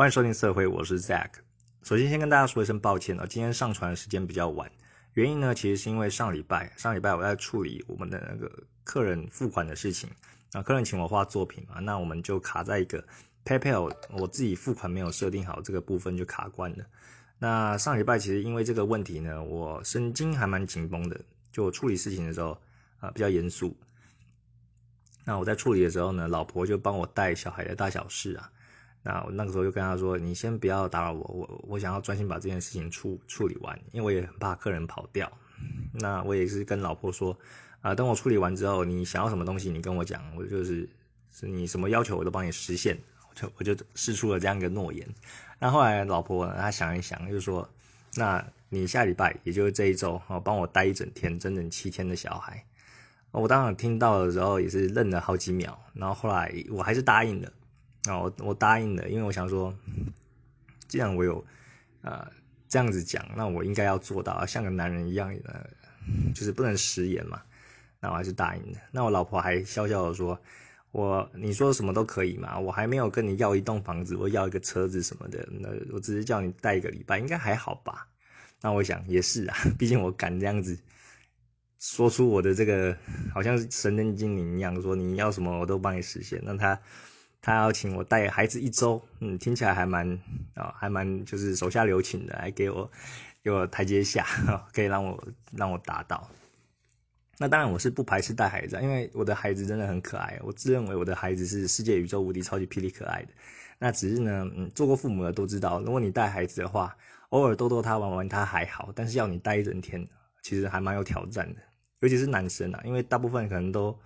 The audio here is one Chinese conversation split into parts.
欢迎收听社会，我是 Zack。首先，先跟大家说一声抱歉哦，今天上传的时间比较晚，原因呢，其实是因为上礼拜上礼拜我在处理我们的那个客人付款的事情啊，客人请我画作品嘛，那我们就卡在一个 PayPal，我自己付款没有设定好这个部分就卡关了。那上礼拜其实因为这个问题呢，我神经还蛮紧绷的，就我处理事情的时候啊比较严肃。那我在处理的时候呢，老婆就帮我带小孩的大小事啊。那我那个时候就跟他说：“你先不要打扰我，我我想要专心把这件事情处处理完，因为我也很怕客人跑掉。那我也是跟老婆说，啊，等我处理完之后，你想要什么东西，你跟我讲，我就是是你什么要求，我都帮你实现。我就我就试出了这样一个诺言。那后来老婆她想一想，就说：那你下礼拜，也就是这一周，哦，帮我待一整天，整整七天的小孩。我当时听到的时候也是愣了好几秒，然后后来我还是答应了。”啊，我我答应了，因为我想说，既然我有，呃，这样子讲，那我应该要做到，像个男人一样，呃，就是不能食言嘛。那我还是答应了。那我老婆还笑笑的说：“我你说什么都可以嘛，我还没有跟你要一栋房子，我要一个车子什么的，那我只是叫你带一个礼拜，应该还好吧？”那我想也是啊，毕竟我敢这样子说出我的这个，好像是神灯精灵一样，说你要什么我都帮你实现。那他。他要请我带孩子一周，嗯，听起来还蛮啊，还蛮就是手下留情的，来给我给我台阶下，可以让我让我达到。那当然我是不排斥带孩子，因为我的孩子真的很可爱，我自认为我的孩子是世界宇宙无敌超级霹雳可爱的。那只是呢，嗯，做过父母的都知道，如果你带孩子的话，偶尔逗逗他玩玩他还好，但是要你带一整天，其实还蛮有挑战的，尤其是男生啊，因为大部分可能都。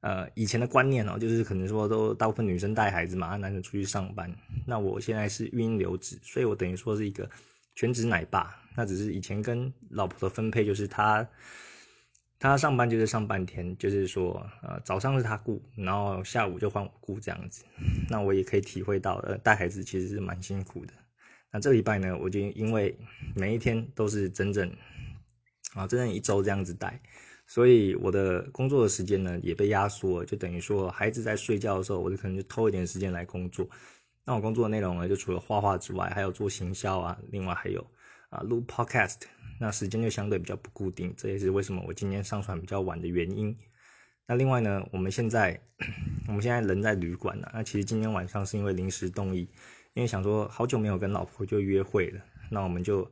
呃，以前的观念哦，就是可能说都大部分女生带孩子嘛，那男生出去上班。那我现在是育婴留职，所以我等于说是一个全职奶爸。那只是以前跟老婆的分配，就是他他上班就是上半天，就是说呃早上是他顾，然后下午就换我顾这样子。那我也可以体会到，呃带孩子其实是蛮辛苦的。那这礼拜呢，我就因为每一天都是整整啊整整一周这样子带。所以我的工作的时间呢也被压缩，就等于说孩子在睡觉的时候，我就可能就偷一点时间来工作。那我工作的内容呢，就除了画画之外，还有做行销啊，另外还有啊录 podcast。那时间就相对比较不固定，这也是为什么我今天上传比较晚的原因。那另外呢，我们现在我们现在人在旅馆呢，那其实今天晚上是因为临时动议，因为想说好久没有跟老婆就约会了，那我们就。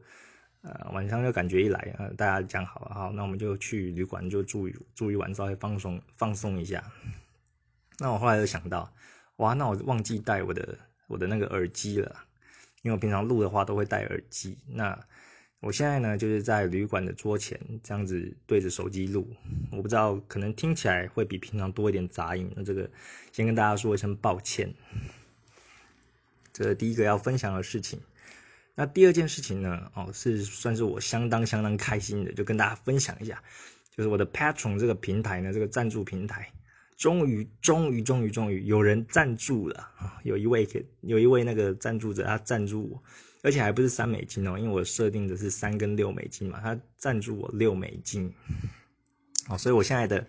呃，晚上就感觉一来，呃，大家讲好了，好，那我们就去旅馆就住一住一晚，稍微放松放松一下。那我后来又想到，哇，那我忘记带我的我的那个耳机了，因为我平常录的话都会戴耳机。那我现在呢，就是在旅馆的桌前这样子对着手机录，我不知道可能听起来会比平常多一点杂音，那这个先跟大家说一声抱歉。这是第一个要分享的事情。那第二件事情呢？哦，是算是我相当相当开心的，就跟大家分享一下，就是我的 Patron 这个平台呢，这个赞助平台，终于终于终于终于有人赞助了啊！有一位有一位那个赞助者，他赞助我，而且还不是三美金哦，因为我设定的是三跟六美金嘛，他赞助我六美金，哦，所以我现在的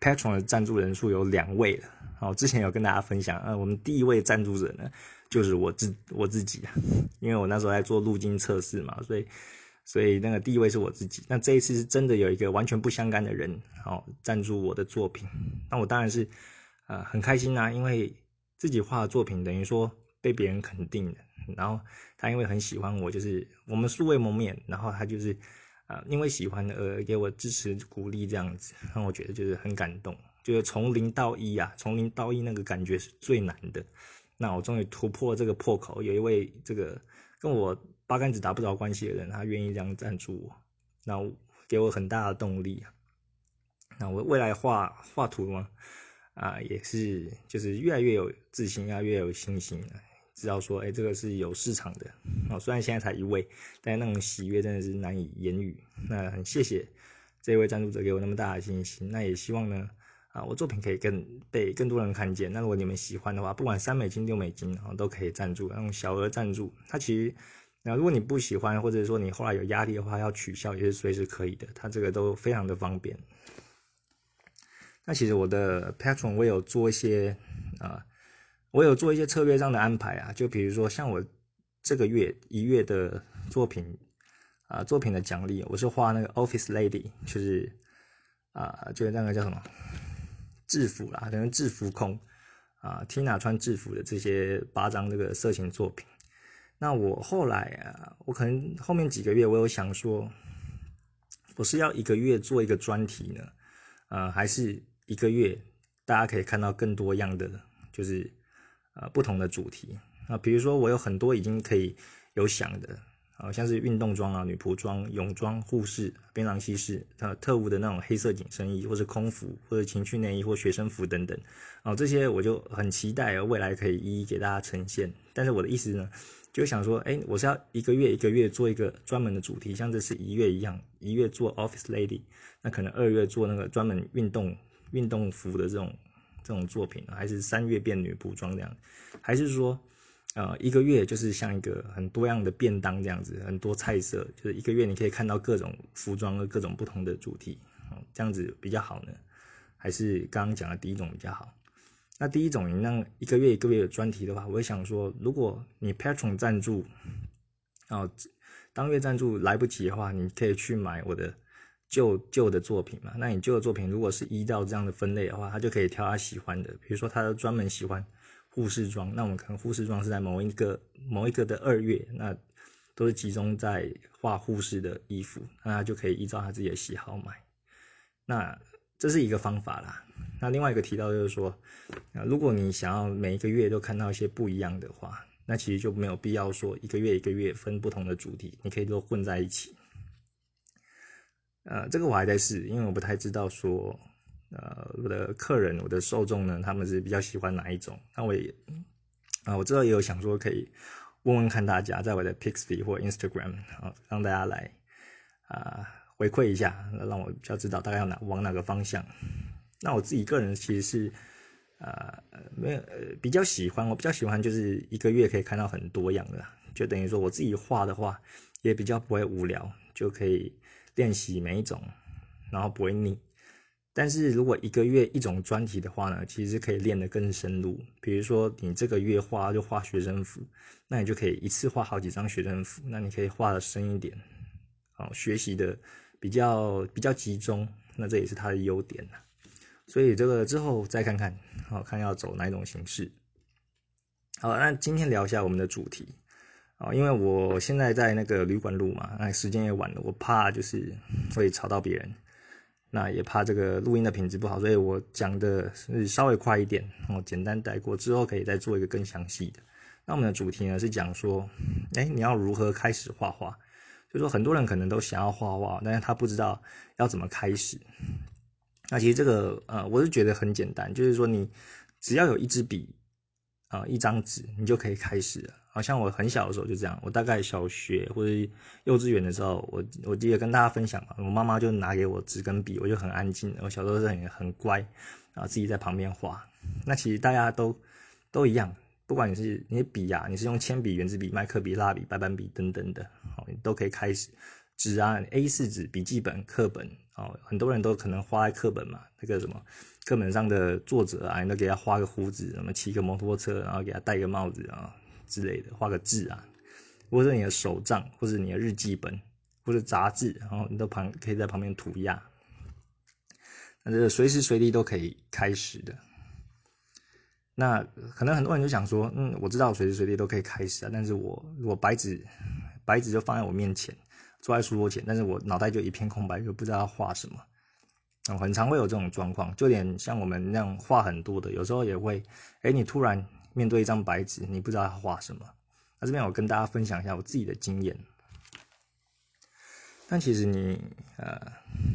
Patron 的赞助人数有两位了。哦，之前有跟大家分享，呃，我们第一位赞助者呢。就是我自我自己，因为我那时候在做路径测试嘛，所以所以那个第一位是我自己。那这一次是真的有一个完全不相干的人，好赞助我的作品，那我当然是呃很开心啊，因为自己画的作品等于说被别人肯定的。然后他因为很喜欢我，就是我们素未谋面，然后他就是啊因为喜欢而给我支持鼓励这样子，让我觉得就是很感动，就是从零到一啊，从零到一那个感觉是最难的。那我终于突破这个破口，有一位这个跟我八竿子打不着关系的人，他愿意这样赞助我，那给我很大的动力。那我未来画画图嘛，啊，也是就是越来越有自信，越来越有信心了，知道说，哎，这个是有市场的。哦，虽然现在才一位，但那种喜悦真的是难以言语。那很谢谢这位赞助者给我那么大的信心，那也希望呢。啊，我作品可以更被更多人看见。那如果你们喜欢的话，不管三美金、六美金，啊，都可以赞助，那种小额赞助。它其实，那如果你不喜欢，或者说你后来有压力的话，要取消也是随时可以的。它这个都非常的方便。那其实我的 Patron 我有做一些啊，我有做一些策略上的安排啊，就比如说像我这个月一月的作品啊，作品的奖励，我是画那个 Office Lady，就是啊，就是那个叫什么制服啦，可能制服控啊，Tina 穿制服的这些八张这个色情作品。那我后来啊，我可能后面几个月，我有想说，我是要一个月做一个专题呢，呃，还是一个月大家可以看到更多样的，就是呃不同的主题啊，比如说我有很多已经可以有想的，啊，像是运动装啊、女仆装、泳装、护士、槟榔西施、呃特务的那种黑色紧身衣，或者空服，或者情趣内衣或学生服等等，啊，这些我就很期待未来可以一一给大家呈现。但是我的意思呢？就想说，哎，我是要一个月一个月做一个专门的主题，像这次一月一样，一月做 Office Lady，那可能二月做那个专门运动运动服的这种这种作品，还是三月变女仆装这样，还是说，呃，一个月就是像一个很多样的便当这样子，很多菜色，就是一个月你可以看到各种服装和各种不同的主题，这样子比较好呢，还是刚刚讲的第一种比较好？那第一种，你让一个月一个月有专题的话，我会想说，如果你 Patron 赞助，哦，当月赞助来不及的话，你可以去买我的旧旧的作品嘛。那你旧的作品如果是依照这样的分类的话，他就可以挑他喜欢的。比如说，他专门喜欢护士装，那我们可能护士装是在某一个某一个的二月，那都是集中在画护士的衣服，那他就可以依照他自己的喜好买。那这是一个方法啦。那另外一个提到就是说，啊，如果你想要每一个月都看到一些不一样的话，那其实就没有必要说一个月一个月分不同的主题，你可以都混在一起。呃，这个我还在试，因为我不太知道说，呃，我的客人、我的受众呢，他们是比较喜欢哪一种。那我也，啊，我知道也有想说可以问问看大家，在我的 Pixie 或 Instagram 啊，让大家来啊回馈一下，让我比较知道大概要哪往哪个方向。那我自己个人其实是，呃，没有比较喜欢，我比较喜欢就是一个月可以看到很多样的，就等于说我自己画的话也比较不会无聊，就可以练习每一种，然后不会腻。但是如果一个月一种专题的话呢，其实可以练得更深入。比如说你这个月画就画学生服，那你就可以一次画好几张学生服，那你可以画的深一点，好学习的比较比较集中，那这也是它的优点。所以这个之后再看看，好看要走哪一种形式。好，那今天聊一下我们的主题啊，因为我现在在那个旅馆录嘛，那时间也晚了，我怕就是会吵到别人，那也怕这个录音的品质不好，所以我讲的稍微快一点，我，简单带过，之后可以再做一个更详细的。那我们的主题呢是讲说，哎，你要如何开始画画？就说很多人可能都想要画画，但是他不知道要怎么开始。那其实这个呃，我是觉得很简单，就是说你只要有一支笔啊，一张纸，你就可以开始了。好像我很小的时候就这样，我大概小学或者幼稚园的时候，我我记得跟大家分享嘛，我妈妈就拿给我纸跟笔，我就很安静。我小时候是很很乖然后，自己在旁边画。那其实大家都都一样，不管你是你笔呀，你是用铅笔、圆珠笔、麦克笔、蜡笔、白板笔等等的，好，你都可以开始。纸啊，A 四纸、笔记本、课本。哦，很多人都可能画在课本嘛，那个什么课本上的作者啊，你都给他画个胡子，什么骑个摩托车，然后给他戴个帽子啊之类的，画个字啊，或者你的手账，或者你的日记本，或者杂志，然后你都旁可以在旁边涂鸦，那这随时随地都可以开始的。那可能很多人就想说，嗯，我知道随时随地都可以开始啊，但是我我白纸白纸就放在我面前。坐在书桌前，但是我脑袋就一片空白，就不知道要画什么。嗯，很常会有这种状况，就连像我们那样画很多的，有时候也会，哎，你突然面对一张白纸，你不知道要画什么。那这边我跟大家分享一下我自己的经验。但其实你，呃，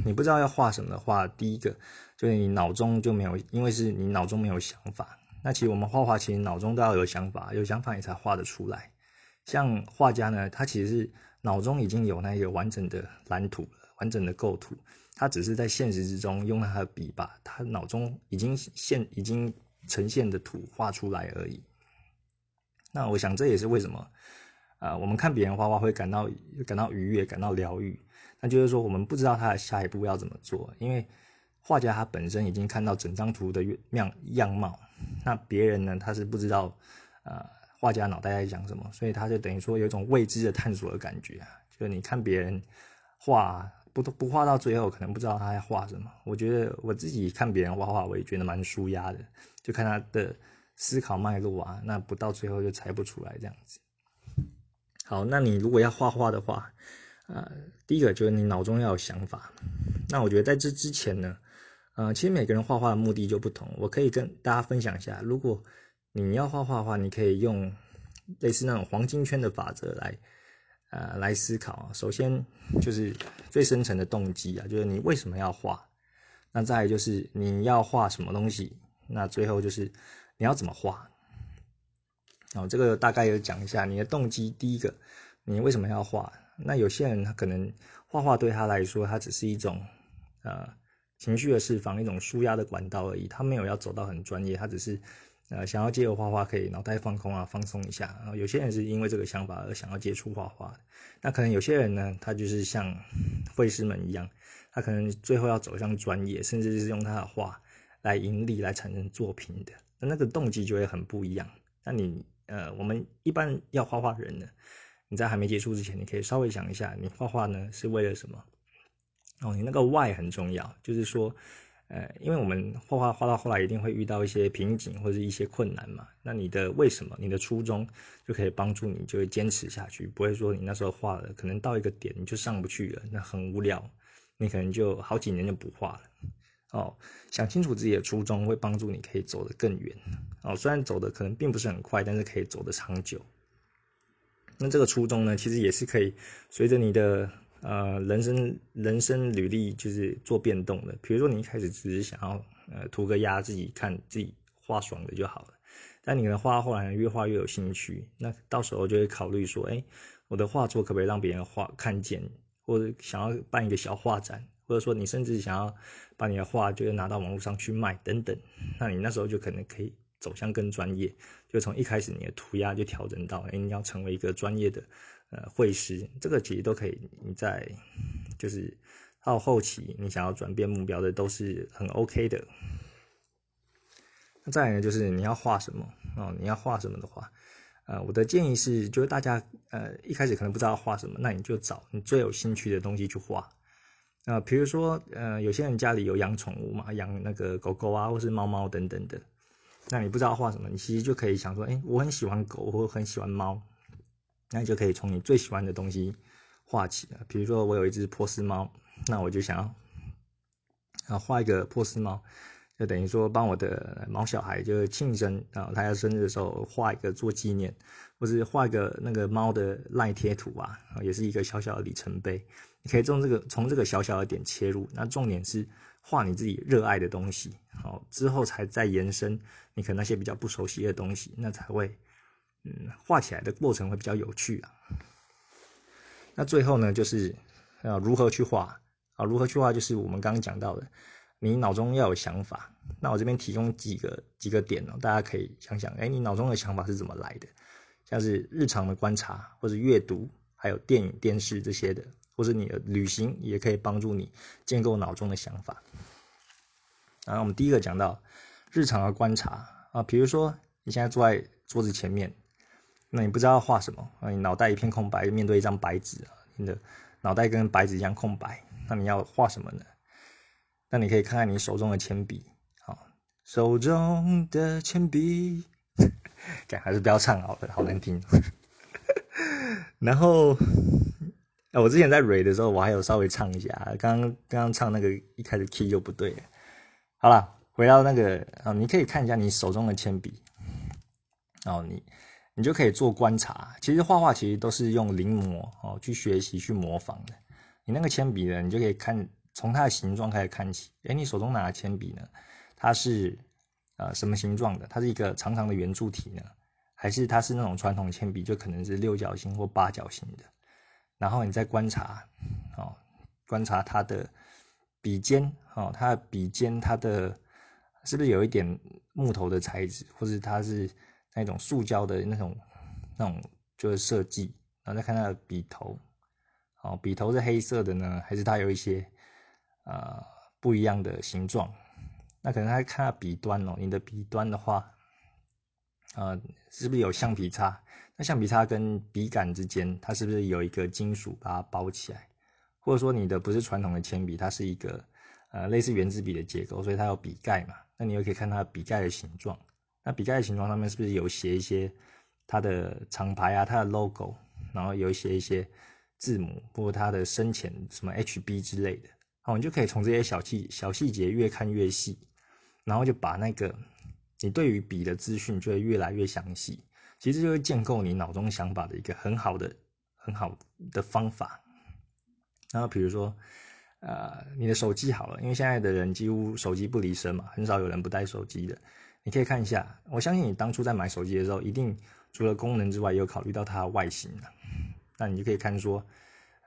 你不知道要画什么的话，第一个就是你脑中就没有，因为是你脑中没有想法。那其实我们画画，其实脑中都要有想法，有想法你才画得出来。像画家呢，他其实是。脑中已经有那个完整的蓝图了，完整的构图，他只是在现实之中用他的笔把他脑中已经现已经呈现的图画出来而已。那我想这也是为什么啊，我们看别人画画会感到感到愉悦，感到疗愈。那就是说我们不知道他的下一步要怎么做，因为画家他本身已经看到整张图的样样貌，那别人呢他是不知道，呃，画家脑袋在想什么，所以他就等于说有一种未知的探索的感觉，就你看别人画不不画到最后，可能不知道他在画什么。我觉得我自己看别人画画，我也觉得蛮舒压的，就看他的思考脉络啊，那不到最后就猜不出来这样子。好，那你如果要画画的话，呃，第一个就是你脑中要有想法。那我觉得在这之前呢，呃，其实每个人画画的目的就不同。我可以跟大家分享一下，如果你要画画的话，你可以用类似那种黄金圈的法则来，呃，来思考。首先就是最深层的动机啊，就是你为什么要画。那再就是你要画什么东西。那最后就是你要怎么画。哦，这个大概有讲一下你的动机。第一个，你为什么要画？那有些人他可能画画对他来说，他只是一种呃情绪的释放，一种舒压的管道而已。他没有要走到很专业，他只是呃想要借由画画可以脑袋放空啊，放松一下。然后有些人是因为这个想法而想要接触画画。那可能有些人呢，他就是像绘师们一样，他可能最后要走向专业，甚至是用他的画来盈利、来产生作品的。那那个动机就会很不一样。那你。呃，我们一般要画画的人呢，你在还没接触之前，你可以稍微想一下，你画画呢是为了什么？哦，你那个 why 很重要，就是说，呃，因为我们画画画到后来一定会遇到一些瓶颈或者一些困难嘛，那你的为什么，你的初衷就可以帮助你就会坚持下去，不会说你那时候画了，可能到一个点你就上不去了，那很无聊，你可能就好几年就不画了。哦，想清楚自己的初衷，会帮助你可以走得更远。哦，虽然走的可能并不是很快，但是可以走得长久。那这个初衷呢，其实也是可以随着你的呃人生人生履历就是做变动的。比如说你一开始只是想要呃涂个鸦，自己看自己画爽的就好了。但你可能画后来越画越有兴趣，那到时候就会考虑说，哎，我的画作可不可以让别人画看见，或者想要办一个小画展。或者说你甚至想要把你的画就是拿到网络上去卖等等，那你那时候就可能可以走向更专业，就从一开始你的涂鸦就调整到，哎，你要成为一个专业的呃绘师，这个其实都可以。你在就是到后期你想要转变目标的都是很 OK 的。那再来呢，就是你要画什么哦？你要画什么的话，呃，我的建议是，就是大家呃一开始可能不知道画什么，那你就找你最有兴趣的东西去画。啊，比如说，呃，有些人家里有养宠物嘛，养那个狗狗啊，或是猫猫等等的。那你不知道画什么，你其实就可以想说，哎，我很喜欢狗，或很喜欢猫，那你就可以从你最喜欢的东西画起了。比如说，我有一只波斯猫，那我就想要啊画一个波斯猫，就等于说帮我的毛小孩就是庆生啊，他要生日的时候画一个做纪念，或是画一个那个猫的赖贴图啊，也是一个小小的里程碑。你可以从这个从这个小小的点切入，那重点是画你自己热爱的东西，好之后才再延伸你可能那些比较不熟悉的东西，那才会嗯画起来的过程会比较有趣啊。那最后呢，就是啊如何去画啊？如何去画？就是我们刚刚讲到的，你脑中要有想法。那我这边提供几个几个点哦，大家可以想想，哎，你脑中的想法是怎么来的？像是日常的观察，或者阅读，还有电影、电视这些的。或者你的旅行也可以帮助你建构脑中的想法。然后我们第一个讲到日常的观察啊，比如说你现在坐在桌子前面，那你不知道画什么啊，你脑袋一片空白，面对一张白纸啊，你的脑袋跟白纸一样空白，那你要画什么呢？那你可以看看你手中的铅笔，好，手中的铅笔，讲还是不要唱好了，好难听。然后。我之前在蕊的时候，我还有稍微唱一下。刚刚刚刚唱那个一开始 key 就不对。好了，回到那个啊，你可以看一下你手中的铅笔，哦，你你就可以做观察。其实画画其实都是用临摹哦去学习去模仿的。你那个铅笔呢，你就可以看从它的形状开始看起。哎，你手中拿的铅笔呢，它是呃什么形状的？它是一个长长的圆柱体呢，还是它是那种传统铅笔，就可能是六角形或八角形的？然后你再观察，哦，观察它的笔尖，哦，它的笔尖，它的是不是有一点木头的材质，或者它是那种塑胶的那种那种就是设计，然后再看它的笔头，哦，笔头是黑色的呢，还是它有一些呃不一样的形状。那可能还看笔端哦，你的笔端的话，呃，是不是有橡皮擦？那橡皮擦跟笔杆之间，它是不是有一个金属把它包起来？或者说你的不是传统的铅笔，它是一个呃类似圆珠笔的结构，所以它有笔盖嘛？那你又可以看它笔盖的形状。那笔盖的形状上面是不是有写一些它的厂牌啊、它的 logo，然后有写一些字母或它的深浅什么 HB 之类的？好，你就可以从这些小细小细节越看越细。然后就把那个你对于笔的资讯就会越来越详细，其实就会建构你脑中想法的一个很好的、很好的方法。然后比如说，呃，你的手机好了，因为现在的人几乎手机不离身嘛，很少有人不带手机的。你可以看一下，我相信你当初在买手机的时候，一定除了功能之外，也有考虑到它的外形。那你就可以看说，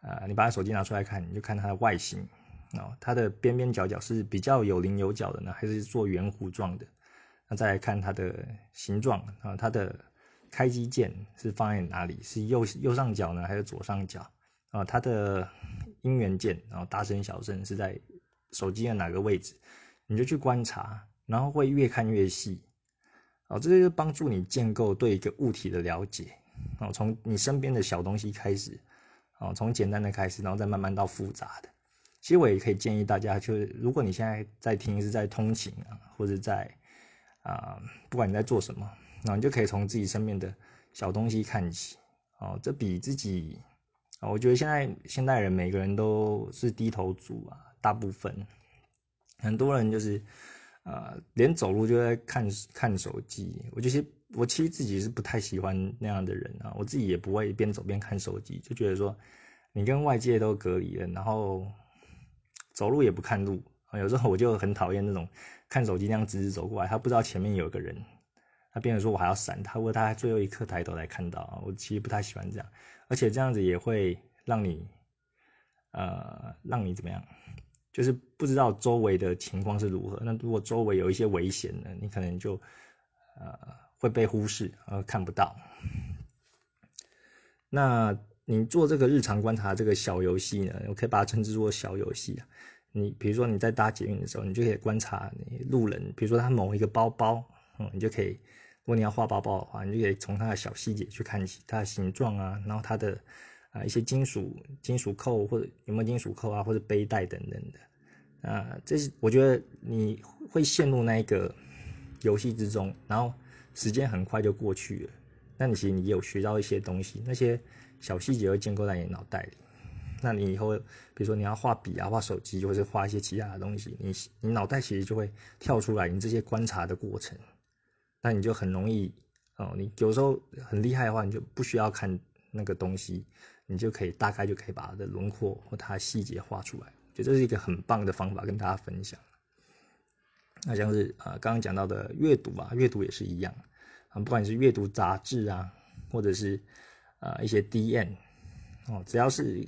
呃，你把手机拿出来看，你就看它的外形。哦，它的边边角角是比较有棱有角的呢，还是做圆弧状的？那再来看它的形状啊，它的开机键是放在哪里？是右右上角呢，还是左上角？啊，它的音源键，然后大声小声是在手机的哪个位置？你就去观察，然后会越看越细。哦，这就帮助你建构对一个物体的了解。哦，从你身边的小东西开始，哦，从简单的开始，然后再慢慢到复杂的。其实我也可以建议大家，就是如果你现在在听是在通勤啊，或者在啊，不管你在做什么，那你就可以从自己身边的小东西看起。哦，这比自己，我觉得现在现代人每个人都是低头族啊，大部分很多人就是呃，连走路就在看看手机。我就是我其实自己是不太喜欢那样的人啊，我自己也不会边走边看手机，就觉得说你跟外界都隔离了，然后。走路也不看路，有时候我就很讨厌那种看手机那样直直走过来，他不知道前面有个人，他变成说我还要闪他，或者他最后一刻抬头来看到，我其实不太喜欢这样，而且这样子也会让你，呃，让你怎么样，就是不知道周围的情况是如何。那如果周围有一些危险呢，你可能就呃会被忽视而看不到。那。你做这个日常观察这个小游戏呢，我可以把它称之作小游戏啊。你比如说你在搭捷运的时候，你就可以观察你路人，比如说他某一个包包，嗯，你就可以，如果你要画包包的话，你就可以从它的小细节去看起它的形状啊，然后它的啊一些金属金属扣或者有没有金属扣啊，或者背带等等的啊，这是我觉得你会陷入那一个游戏之中，然后时间很快就过去了。那你其实你有学到一些东西，那些。小细节会建构在你脑袋里，那你以后比如说你要画笔啊、画手机，或者是画一些其他的东西，你你脑袋其实就会跳出来你这些观察的过程，那你就很容易哦。你有时候很厉害的话，你就不需要看那个东西，你就可以大概就可以把它的轮廓或它细节画出来。我觉得这是一个很棒的方法，跟大家分享。那像是啊刚刚讲到的阅读啊，阅读也是一样啊，不管你是阅读杂志啊，或者是。啊，一些 D N 哦，只要是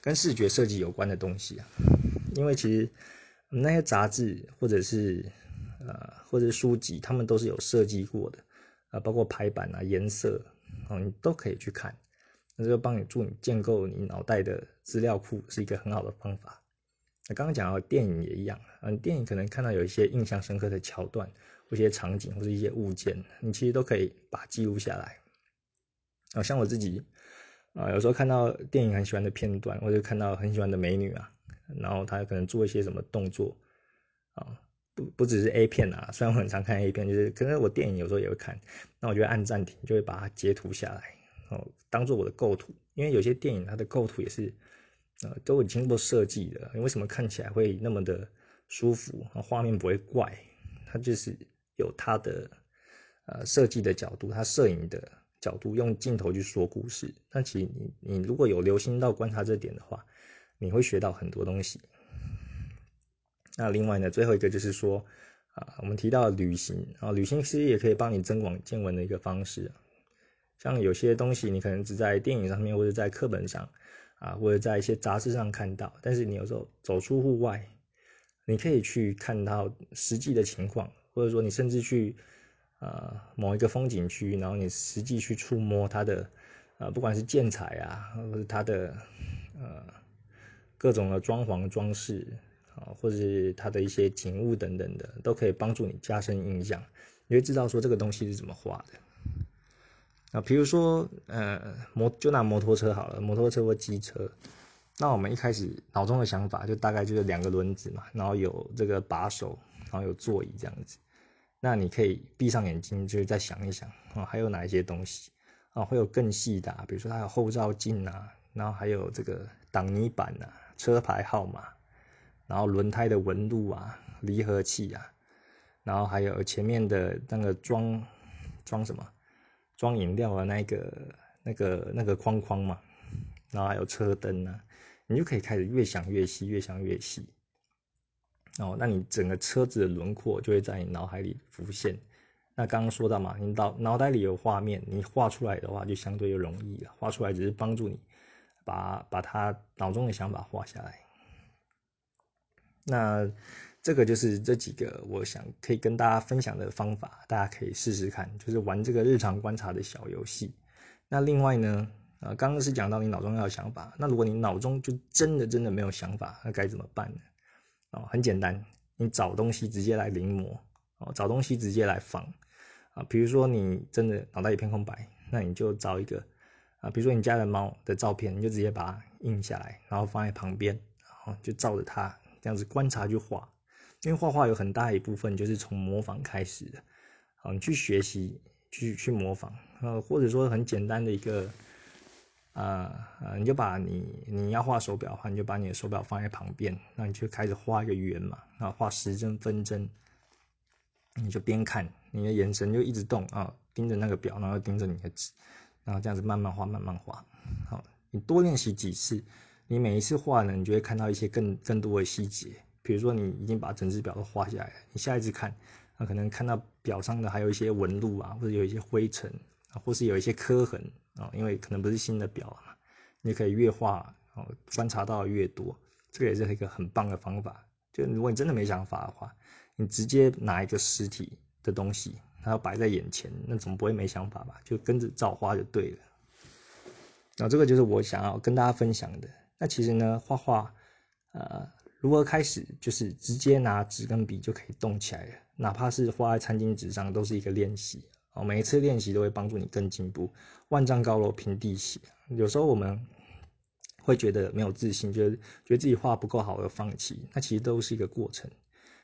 跟视觉设计有关的东西啊，因为其实那些杂志或者是呃或者书籍，他们都是有设计过的啊，包括排版啊、颜色哦，你都可以去看，那就帮你助你建构你脑袋的资料库，是一个很好的方法。那刚刚讲到电影也一样啊，电影可能看到有一些印象深刻的桥段，或一些场景或者一些物件，你其实都可以把它记录下来。啊，像我自己，啊，有时候看到电影很喜欢的片段，或者看到很喜欢的美女啊，然后她可能做一些什么动作，啊，不不只是 A 片啊，虽然我很常看 A 片，就是可能我电影有时候也会看，那我就按暂停，就会把它截图下来，哦，当做我的构图，因为有些电影它的构图也是，呃，都已经过设计的，你为什么看起来会那么的舒服，画面不会怪，它就是有它的，呃，设计的角度，它摄影的。角度用镜头去说故事，那其实你你如果有留心到观察这点的话，你会学到很多东西。那另外呢，最后一个就是说啊，我们提到旅行啊，旅行其实也可以帮你增广见闻的一个方式。像有些东西你可能只在电影上面或者在课本上啊，或者在一些杂志上看到，但是你有时候走出户外，你可以去看到实际的情况，或者说你甚至去。呃，某一个风景区，然后你实际去触摸它的，呃，不管是建材啊，或者它的呃各种的装潢装饰，啊，或者是它的一些景物等等的，都可以帮助你加深印象。你会知道说这个东西是怎么画的。啊，比如说，呃，摩就拿摩托车好了，摩托车或机车。那我们一开始脑中的想法就大概就是两个轮子嘛，然后有这个把手，然后有座椅这样子。那你可以闭上眼睛，就是再想一想啊，还有哪一些东西啊？会有更细的，比如说它有后照镜啊，然后还有这个挡泥板啊，车牌号码，然后轮胎的纹路啊，离合器啊，然后还有前面的那个装装什么装饮料的那个那个那个框框嘛，然后还有车灯啊。你就可以开始越想越细，越想越细。哦，那你整个车子的轮廓就会在你脑海里浮现。那刚刚说到嘛，你脑脑袋里有画面，你画出来的话就相对又容易了。画出来只是帮助你把把他脑中的想法画下来。那这个就是这几个我想可以跟大家分享的方法，大家可以试试看，就是玩这个日常观察的小游戏。那另外呢？啊，刚刚是讲到你脑中要有想法，那如果你脑中就真的真的没有想法，那该怎么办呢？哦，很简单，你找东西直接来临摹，哦，找东西直接来仿，啊，比如说你真的脑袋一片空白，那你就找一个，啊，比如说你家的猫的照片，你就直接把它印下来，然后放在旁边，然后就照着它这样子观察去画，因为画画有很大一部分就是从模仿开始的，好，你去学习，去去模仿，呃，或者说很简单的一个。啊啊！你就把你你要画手表的话，你就把你的手表放在旁边，那你就开始画一个圆嘛，然后画时针分针，你就边看，你的眼神就一直动啊，盯着那个表，然后盯着你的纸，然后这样子慢慢画，慢慢画。好，你多练习几次，你每一次画呢，你就会看到一些更更多的细节。比如说你已经把整只表都画下来了，你下一次看，那可能看到表上的还有一些纹路啊，或者有一些灰尘啊，或是有一些磕痕。啊，因为可能不是新的表嘛，你可以越画哦，观察到越多，这个也是一个很棒的方法。就如果你真的没想法的话，你直接拿一个实体的东西，然后摆在眼前，那总不会没想法吧？就跟着照画就对了。那这个就是我想要跟大家分享的。那其实呢，画画，呃，如何开始，就是直接拿纸跟笔就可以动起来了，哪怕是画在餐巾纸上，都是一个练习。哦，每一次练习都会帮助你更进步。万丈高楼平地起，有时候我们会觉得没有自信，觉得觉得自己画不够好而放弃，那其实都是一个过程。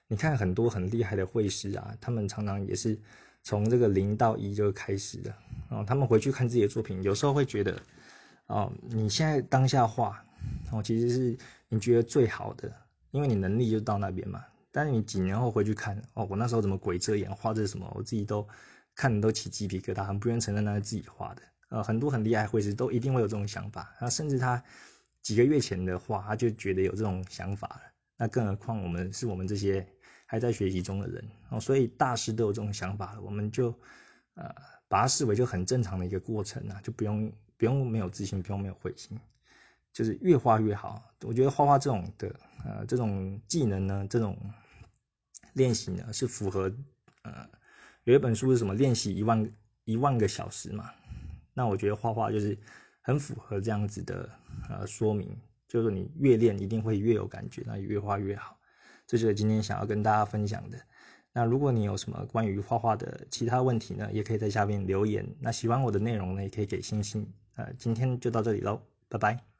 你看很多很厉害的绘师啊，他们常常也是从这个零到一就开始的。哦，他们回去看自己的作品，有时候会觉得，哦，你现在当下画，哦，其实是你觉得最好的，因为你能力就到那边嘛。但是你几年后回去看，哦，我那时候怎么鬼遮眼画这什么，我自己都。看的都起鸡皮疙瘩，很不愿承认那是自己画的。呃，很多很厉害绘师都一定会有这种想法，那甚至他几个月前的画，他就觉得有这种想法了。那更何况我们是我们这些还在学习中的人哦，所以大师都有这种想法了，我们就呃把它视为就很正常的一个过程啊，就不用不用没有自信，不用没有灰心，就是越画越好。我觉得画画这种的呃这种技能呢，这种练习呢是符合呃。有一本书是什么？练习一万一万个小时嘛？那我觉得画画就是很符合这样子的呃说明，就是你越练一定会越有感觉，那越画越好。这就是今天想要跟大家分享的。那如果你有什么关于画画的其他问题呢，也可以在下面留言。那喜欢我的内容呢，也可以给星星。呃，今天就到这里喽，拜拜。